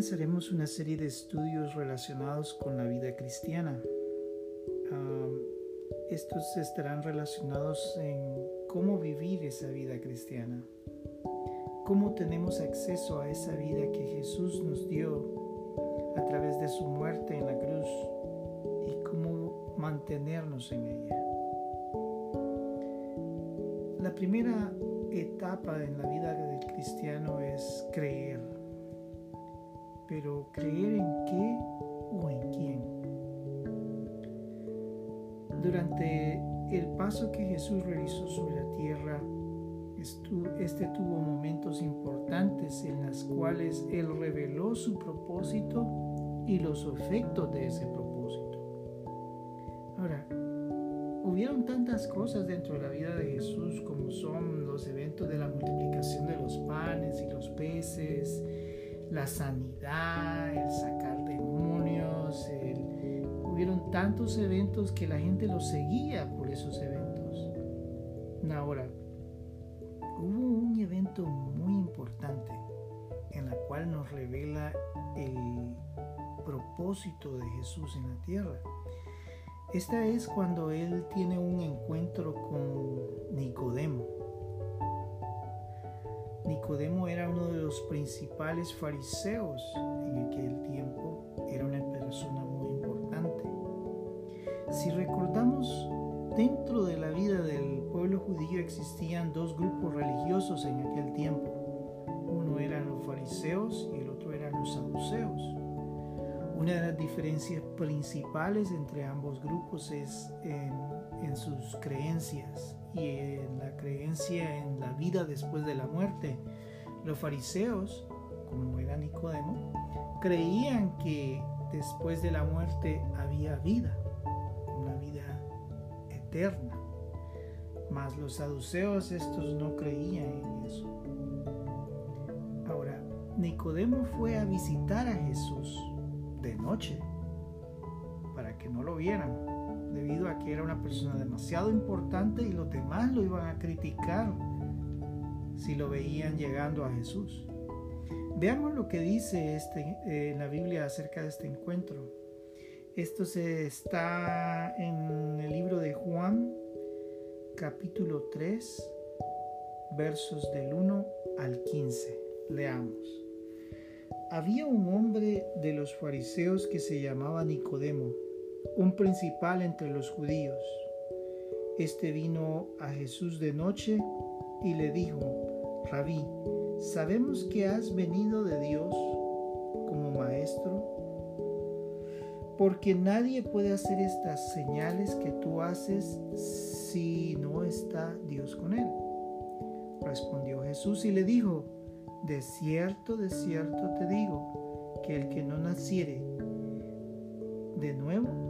comenzaremos una serie de estudios relacionados con la vida cristiana. estos estarán relacionados en cómo vivir esa vida cristiana, cómo tenemos acceso a esa vida que Jesús nos dio a través de su muerte en la cruz y cómo mantenernos en ella. La primera etapa en la vida del cristiano es creer pero creer en qué o en quién. Durante el paso que Jesús realizó sobre la tierra, este tuvo momentos importantes en los cuales Él reveló su propósito y los efectos de ese propósito. Ahora, hubieron tantas cosas dentro de la vida de Jesús como son los eventos de la multiplicación de los panes y los peces, la sanidad, el sacar demonios, hubieron tantos eventos que la gente lo seguía por esos eventos. Ahora, hubo un evento muy importante en la cual nos revela el propósito de Jesús en la tierra. Esta es cuando él tiene un encuentro con Nicodemo. Nicodemo era uno de los principales fariseos en aquel tiempo, era una persona muy importante. Si recordamos, dentro de la vida del pueblo judío existían dos grupos religiosos en aquel tiempo. Uno eran los fariseos y el otro eran los saduceos. Una de las diferencias principales entre ambos grupos es en, en sus creencias y en la creencia en la vida después de la muerte. Los fariseos, como era Nicodemo, creían que después de la muerte había vida, una vida eterna. Mas los saduceos estos no creían en eso. Ahora, Nicodemo fue a visitar a Jesús de noche para que no lo vieran debido a que era una persona demasiado importante y los demás lo iban a criticar si lo veían llegando a Jesús. Veamos lo que dice este, en la Biblia acerca de este encuentro. Esto se está en el libro de Juan, capítulo 3, versos del 1 al 15. Leamos. Había un hombre de los fariseos que se llamaba Nicodemo un principal entre los judíos. Este vino a Jesús de noche y le dijo, Rabí, sabemos que has venido de Dios como maestro, porque nadie puede hacer estas señales que tú haces si no está Dios con él. Respondió Jesús y le dijo, de cierto, de cierto te digo, que el que no naciere de nuevo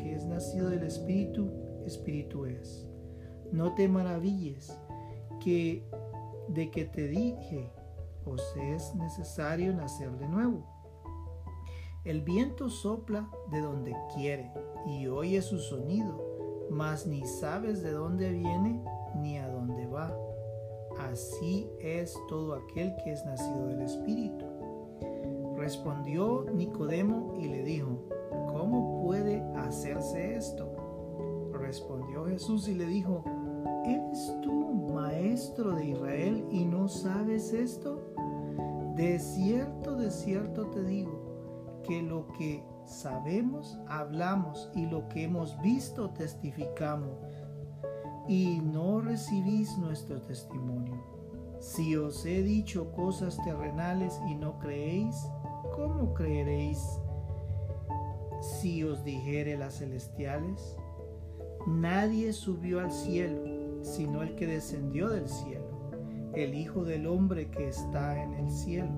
que es nacido del Espíritu, Espíritu es. No te maravilles que de que te dije, os es necesario nacer de nuevo. El viento sopla de donde quiere y oye su sonido, mas ni sabes de dónde viene ni a dónde va. Así es todo aquel que es nacido del Espíritu. Respondió Nicodemo y le dijo, Respondió Jesús y le dijo, ¿eres tú maestro de Israel y no sabes esto? De cierto, de cierto te digo, que lo que sabemos, hablamos y lo que hemos visto, testificamos, y no recibís nuestro testimonio. Si os he dicho cosas terrenales y no creéis, ¿cómo creeréis si os dijere las celestiales? Nadie subió al cielo, sino el que descendió del cielo, el Hijo del Hombre que está en el cielo.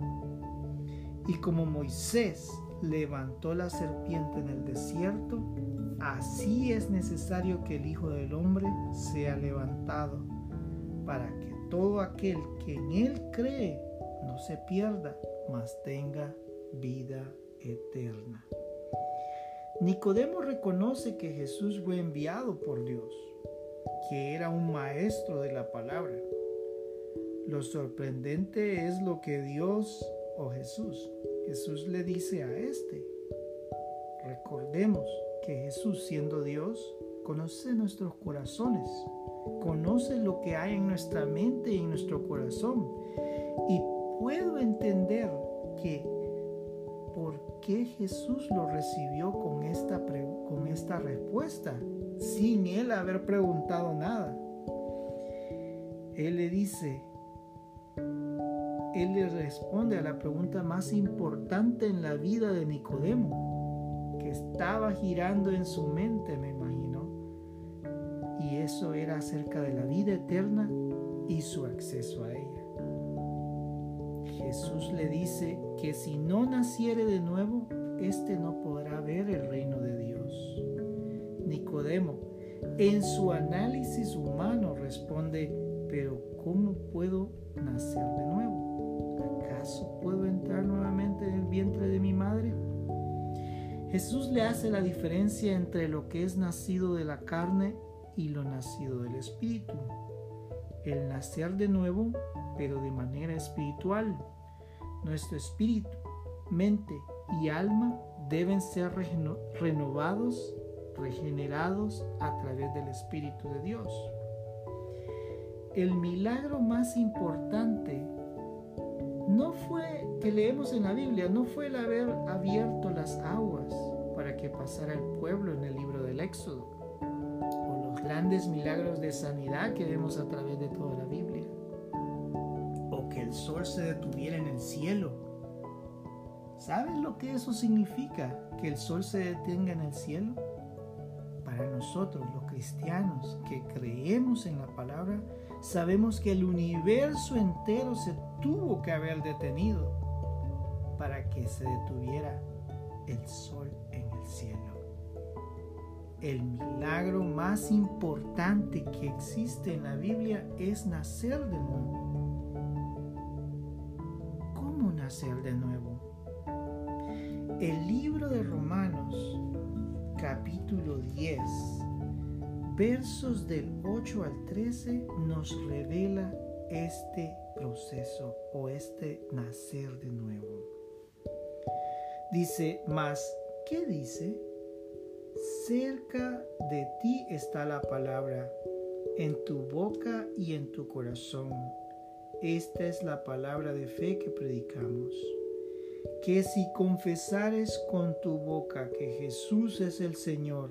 Y como Moisés levantó la serpiente en el desierto, así es necesario que el Hijo del Hombre sea levantado, para que todo aquel que en él cree no se pierda, mas tenga vida eterna. Nicodemo reconoce que Jesús fue enviado por Dios, que era un maestro de la palabra. Lo sorprendente es lo que Dios o Jesús, Jesús le dice a este. Recordemos que Jesús siendo Dios conoce nuestros corazones, conoce lo que hay en nuestra mente y en nuestro corazón. Y puedo entender que por qué Jesús lo recibió con esta, con esta respuesta, sin él haber preguntado nada. Él le dice, él le responde a la pregunta más importante en la vida de Nicodemo, que estaba girando en su mente, me imagino, y eso era acerca de la vida eterna y su acceso a ella. Jesús le dice que si no naciere de nuevo, éste no podrá ver el reino de Dios. Nicodemo, en su análisis humano, responde, pero ¿cómo puedo nacer de nuevo? ¿Acaso puedo entrar nuevamente en el vientre de mi madre? Jesús le hace la diferencia entre lo que es nacido de la carne y lo nacido del Espíritu. El nacer de nuevo, pero de manera espiritual. Nuestro espíritu, mente y alma deben ser renovados, regenerados a través del Espíritu de Dios. El milagro más importante no fue que leemos en la Biblia, no fue el haber abierto las aguas para que pasara el pueblo en el libro del Éxodo, o los grandes milagros de sanidad que vemos a través de toda la Biblia el sol se detuviera en el cielo. ¿Sabes lo que eso significa? Que el sol se detenga en el cielo. Para nosotros los cristianos que creemos en la palabra, sabemos que el universo entero se tuvo que haber detenido para que se detuviera el sol en el cielo. El milagro más importante que existe en la Biblia es nacer de nuevo nacer de nuevo. El libro de Romanos, capítulo 10, versos del 8 al 13, nos revela este proceso o este nacer de nuevo. Dice, más, ¿qué dice? Cerca de ti está la palabra, en tu boca y en tu corazón esta es la palabra de fe que predicamos. Que si confesares con tu boca que Jesús es el Señor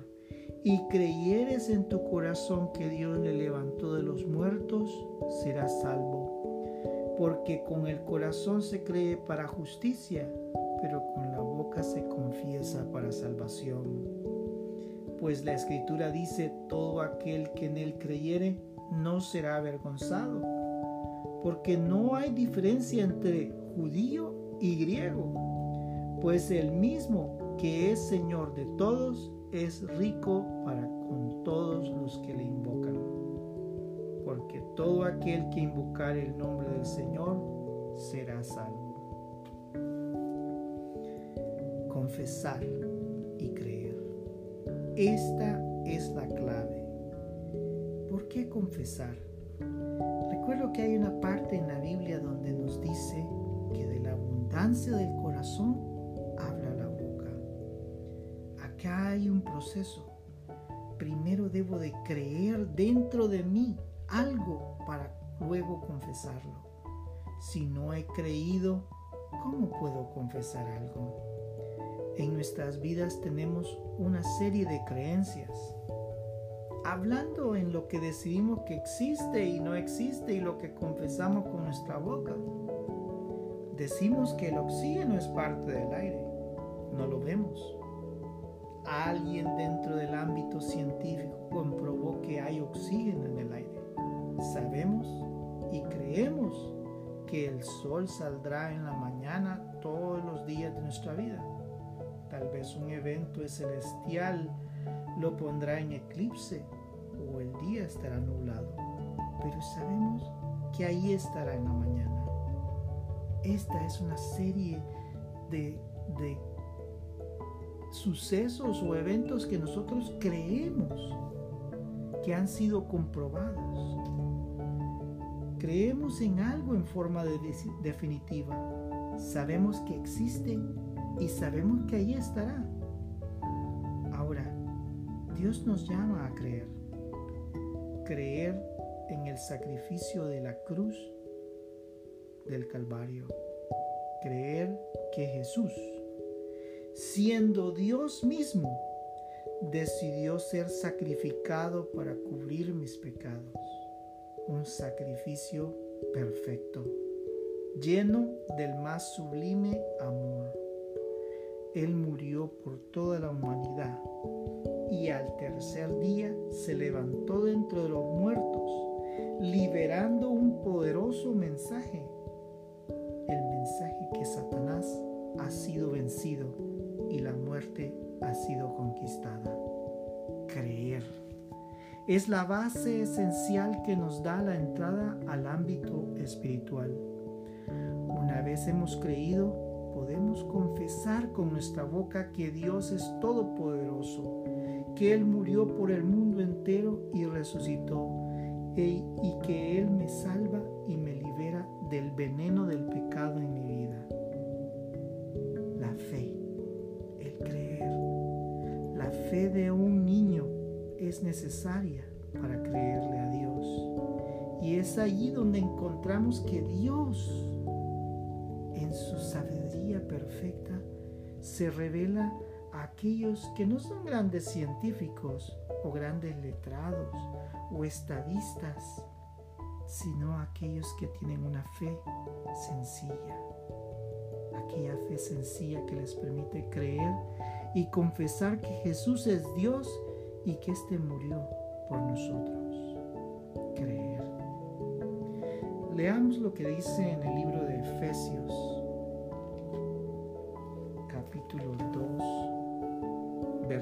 y creyeres en tu corazón que Dios le levantó de los muertos, serás salvo. Porque con el corazón se cree para justicia, pero con la boca se confiesa para salvación. Pues la escritura dice, todo aquel que en él creyere no será avergonzado porque no hay diferencia entre judío y griego, pues el mismo que es Señor de todos es rico para con todos los que le invocan. Porque todo aquel que invocar el nombre del Señor será salvo. Confesar y creer. Esta es la clave. ¿Por qué confesar? Recuerdo que hay una parte en la Biblia donde nos dice que de la abundancia del corazón habla la boca. Acá hay un proceso. Primero debo de creer dentro de mí algo para luego confesarlo. Si no he creído, ¿cómo puedo confesar algo? En nuestras vidas tenemos una serie de creencias hablando en lo que decidimos que existe y no existe y lo que confesamos con nuestra boca. Decimos que el oxígeno es parte del aire, no lo vemos. Alguien dentro del ámbito científico comprobó que hay oxígeno en el aire. Sabemos y creemos que el sol saldrá en la mañana todos los días de nuestra vida. Tal vez un evento celestial lo pondrá en eclipse o el día estará nublado. Pero sabemos que ahí estará en la mañana. Esta es una serie de, de sucesos o eventos que nosotros creemos que han sido comprobados. Creemos en algo en forma de definitiva. Sabemos que existe y sabemos que ahí estará. Dios nos llama a creer. Creer en el sacrificio de la cruz del Calvario. Creer que Jesús, siendo Dios mismo, decidió ser sacrificado para cubrir mis pecados. Un sacrificio perfecto, lleno del más sublime amor. Él murió por toda la humanidad y al tercer día se levantó dentro de los muertos, liberando un poderoso mensaje. El mensaje que Satanás ha sido vencido y la muerte ha sido conquistada. Creer. Es la base esencial que nos da la entrada al ámbito espiritual. Una vez hemos creído, podemos confesar con nuestra boca que Dios es todopoderoso, que Él murió por el mundo entero y resucitó, y que Él me salva y me libera del veneno del pecado en mi vida. La fe fe de un niño es necesaria para creerle a Dios. Y es allí donde encontramos que Dios, en su sabiduría perfecta, se revela a aquellos que no son grandes científicos o grandes letrados o estadistas, sino a aquellos que tienen una fe sencilla. Aquella fe sencilla que les permite creer y confesar que Jesús es Dios y que éste murió por nosotros. Creer. Leamos lo que dice en el libro de Efesios,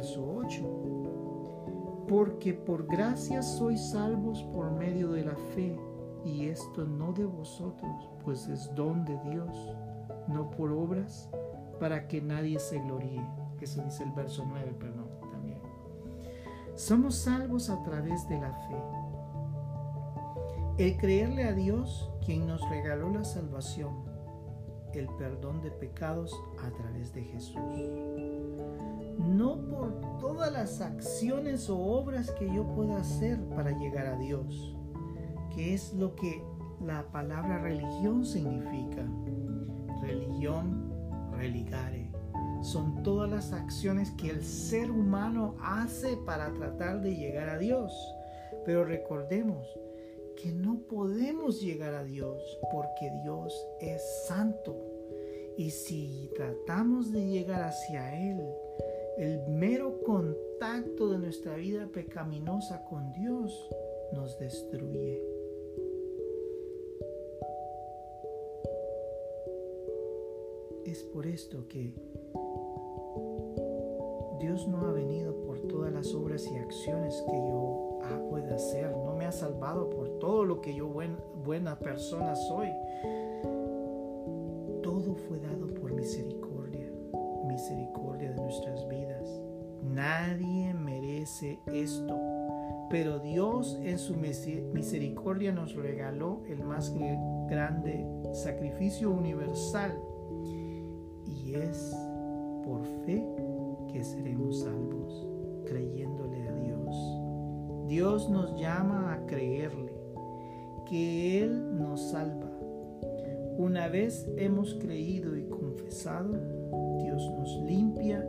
verso 8. Porque por gracia sois salvos por medio de la fe, y esto no de vosotros, pues es don de Dios, no por obras, para que nadie se gloríe eso dice el verso 9, perdón, también. Somos salvos a través de la fe. El creerle a Dios, quien nos regaló la salvación, el perdón de pecados a través de Jesús. No por todas las acciones o obras que yo pueda hacer para llegar a Dios, que es lo que la palabra religión significa. Religión, religare son todas las acciones que el ser humano hace para tratar de llegar a Dios. Pero recordemos que no podemos llegar a Dios porque Dios es santo. Y si tratamos de llegar hacia Él, el mero contacto de nuestra vida pecaminosa con Dios nos destruye. Es por esto que Dios no ha venido por todas las obras y acciones que yo ah, pueda hacer. No me ha salvado por todo lo que yo buena persona soy. Esto, pero Dios en su misericordia nos regaló el más grande sacrificio universal y es por fe que seremos salvos, creyéndole a Dios. Dios nos llama a creerle, que Él nos salva. Una vez hemos creído y confesado, Dios nos limpia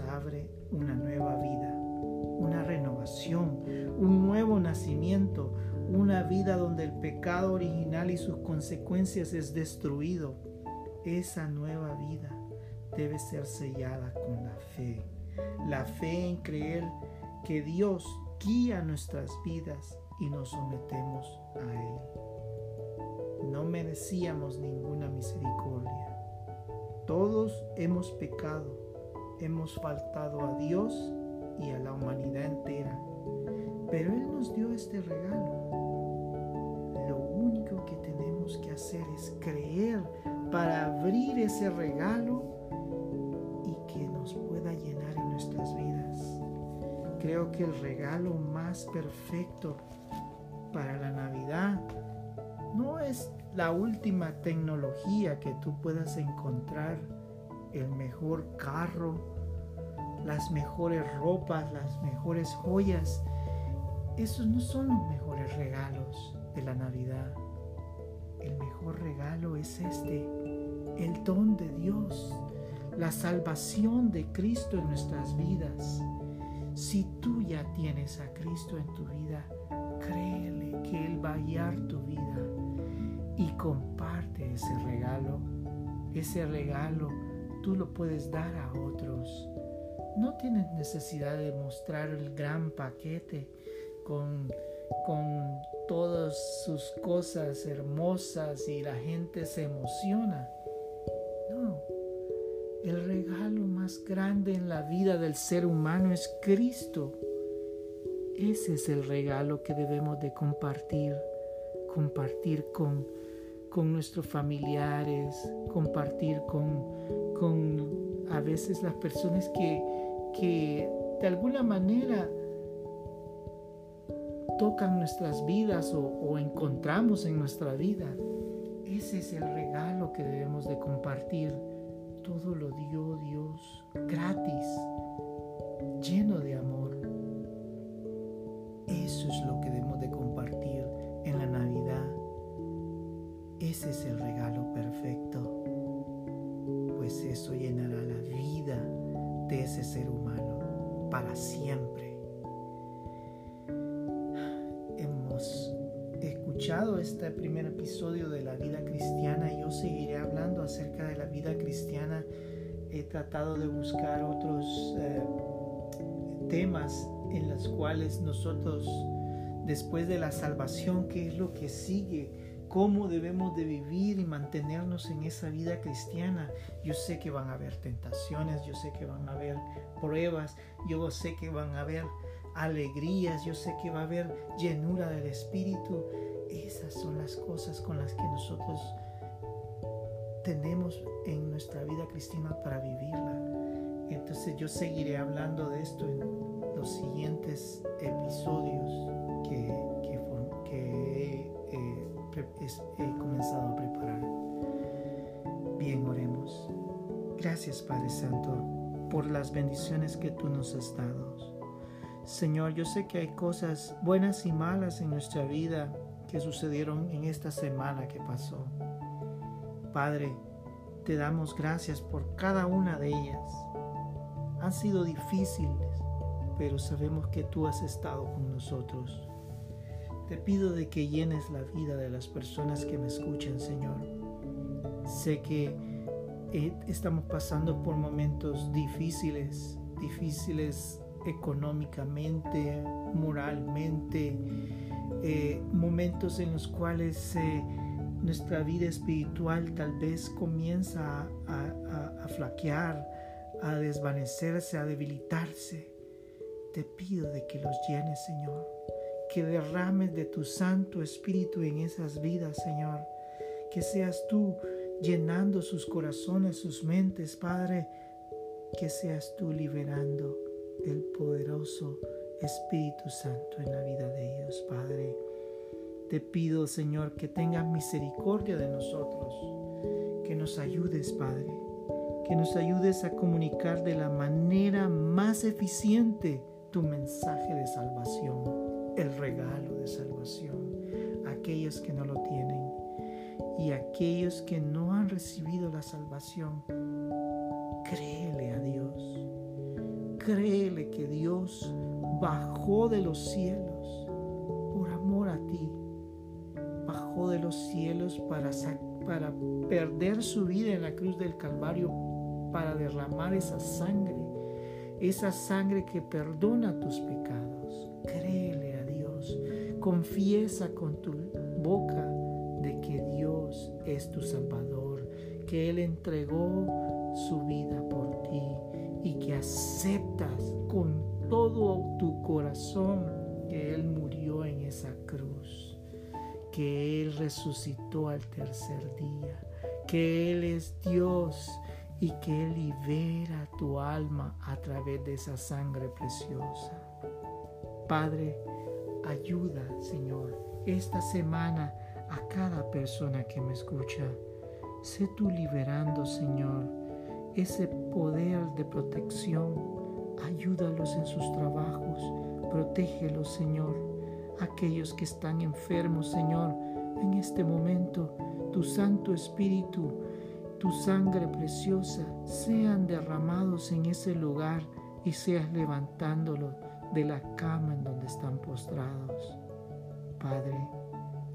abre una nueva vida, una renovación, un nuevo nacimiento, una vida donde el pecado original y sus consecuencias es destruido. Esa nueva vida debe ser sellada con la fe. La fe en creer que Dios guía nuestras vidas y nos sometemos a Él. no merecíamos ninguna misericordia. Todos hemos pecado, hemos faltado a Dios y a la humanidad entera, pero Él nos dio este regalo. Lo único que tenemos que hacer es creer para abrir ese regalo y que nos pueda llenar en nuestras vidas. Creo que el regalo más perfecto para la Navidad no es la última tecnología que tú puedas encontrar, el mejor carro, las mejores ropas, las mejores joyas. Esos no son los mejores regalos de la Navidad. El mejor regalo es este, el don de Dios, la salvación de Cristo en nuestras vidas. Si tú ya tienes a Cristo en tu vida, créele que Él va a guiar tu vida y comparte ese regalo. Ese regalo tú lo puedes dar a otros. No tienes necesidad de mostrar el gran paquete con, con todas sus cosas hermosas y la gente se emociona. No, el regalo más grande en la vida del ser humano es Cristo. Ese es el regalo que debemos de compartir, compartir con con nuestros familiares, compartir con, con a veces las personas que, que de alguna manera tocan nuestras vidas o, o, encontramos en nuestra vida. Ese es el regalo que debemos de compartir. Todo lo dio Dios gratis, lleno de amor. Eso es lo que debemos de compartir ese ser humano para siempre. Hemos escuchado este primer episodio de la vida cristiana yo seguiré hablando acerca de la vida cristiana. He tratado de buscar otros eh, temas en los cuales nosotros, después de la salvación, ¿qué es lo que sigue? Cómo debemos de vivir y mantenernos en esa vida cristiana. Yo sé que van a haber tentaciones, yo sé que van a haber pruebas, yo sé que van a haber alegrías, yo sé que va a haber llenura del Espíritu. Esas son las cosas con las que nosotros tenemos en nuestra vida cristiana para vivirla. Entonces yo seguiré hablando de esto en los siguientes episodios que, he comenzado a preparar. Bien, oremos. Gracias Padre Santo por las bendiciones que tú nos has dado. Señor, yo sé que hay cosas buenas y malas en nuestra vida que sucedieron en esta semana que pasó. Padre, te damos gracias por cada una de ellas. Han sido difíciles, pero sabemos que tú has estado con nosotros. Te pido de que llenes la vida de las personas que me escuchan, Señor. Sé que eh, estamos pasando por momentos difíciles, difíciles económicamente, moralmente, eh, momentos en los cuales eh, nuestra vida espiritual tal vez comienza a flaquear, a desvanecerse, a debilitarse. Te pido de que los llenes, Señor que derrames de tu Santo Espíritu en esas vidas, Señor. Que seas tú llenando sus corazones, sus mentes, Padre. Que seas tú liberando el poderoso Espíritu Santo en la vida de ellos, Padre. Te pido, Señor, que tengas misericordia de nosotros, que nos ayudes, Padre, que nos ayudes a comunicar de la manera más eficiente tu mensaje de salvación el regalo de salvación a aquellos que no lo tienen y aquellos que no han recibido la salvación. Créele a Dios. Créele que Dios bajó de los cielos por amor a ti. Bajó de los cielos para, para perder su vida en la cruz del Calvario, para derramar esa sangre, esa sangre que perdona tus pecados. Créele Confiesa con tu boca de que Dios es tu Salvador, que Él entregó su vida por ti y que aceptas con todo tu corazón que Él murió en esa cruz, que Él resucitó al tercer día, que Él es Dios y que Él libera tu alma a través de esa sangre preciosa. Padre, ayuda, Señor, esta semana a cada persona que me escucha. Sé tú liberando, Señor, ese poder de protección. Ayúdalos en sus trabajos. Protégelos, Señor. Aquellos que están enfermos, Señor, en este momento, tu Santo Espíritu, tu sangre preciosa, sean derramados en ese lugar y seas levantándolos de la cama en donde están postrados. Padre,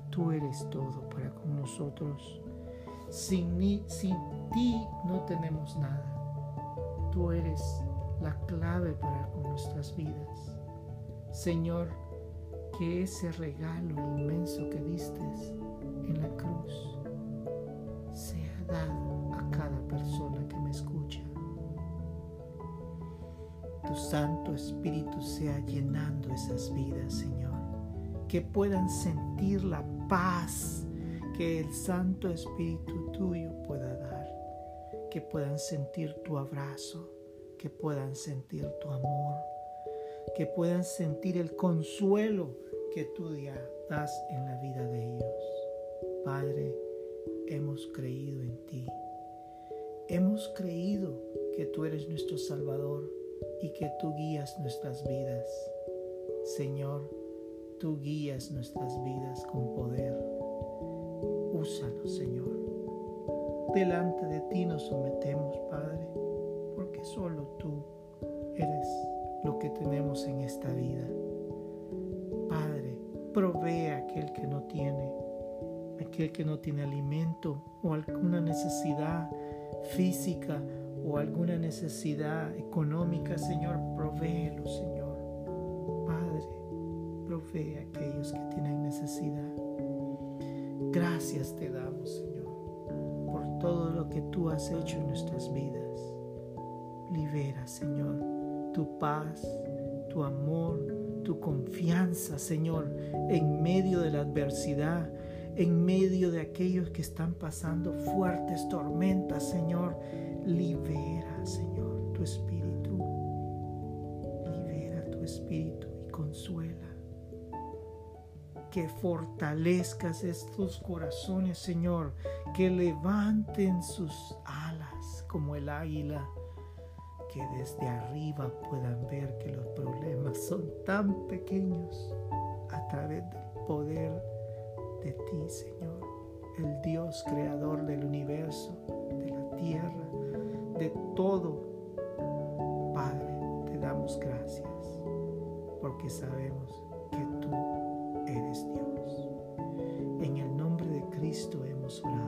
tú eres todo para con nosotros. Sin, mí, sin ti no tenemos nada. Tú eres la clave para con nuestras vidas. Señor, que ese regalo inmenso que diste en la cruz sea dado a cada persona Santo Espíritu sea llenando esas vidas, Señor. Que puedan sentir la paz que el Santo Espíritu tuyo pueda dar. Que puedan sentir tu abrazo. Que puedan sentir tu amor. Que puedan sentir el consuelo que tú das en la vida de ellos. Padre, hemos creído en ti. Hemos creído que tú eres nuestro Salvador y que tú guías nuestras vidas. Señor, tú guías nuestras vidas con poder. Úsanos, Señor. Delante de ti nos sometemos, Padre, porque solo tú eres lo que tenemos en esta vida. Padre, provee a aquel que no tiene, aquel que no tiene alimento o alguna necesidad física o alguna necesidad económica, Señor, provéelo, Señor. Padre, provee a aquellos que tienen necesidad. Gracias te damos, Señor, por todo lo que tú has hecho en nuestras vidas. Libera, Señor, tu paz, tu amor, tu confianza, Señor, en medio de la adversidad, en medio de aquellos que están pasando fuertes tormentas, Señor. Libera, Señor, tu espíritu. Libera tu espíritu y consuela. Que fortalezcas estos corazones, Señor. Que levanten sus alas como el águila. Que desde arriba puedan ver que los problemas son tan pequeños a través del poder de ti, Señor, el Dios creador del universo, de la tierra, de todo. Padre, te damos gracias porque sabemos que tú eres Dios. En el nombre de Cristo hemos orado.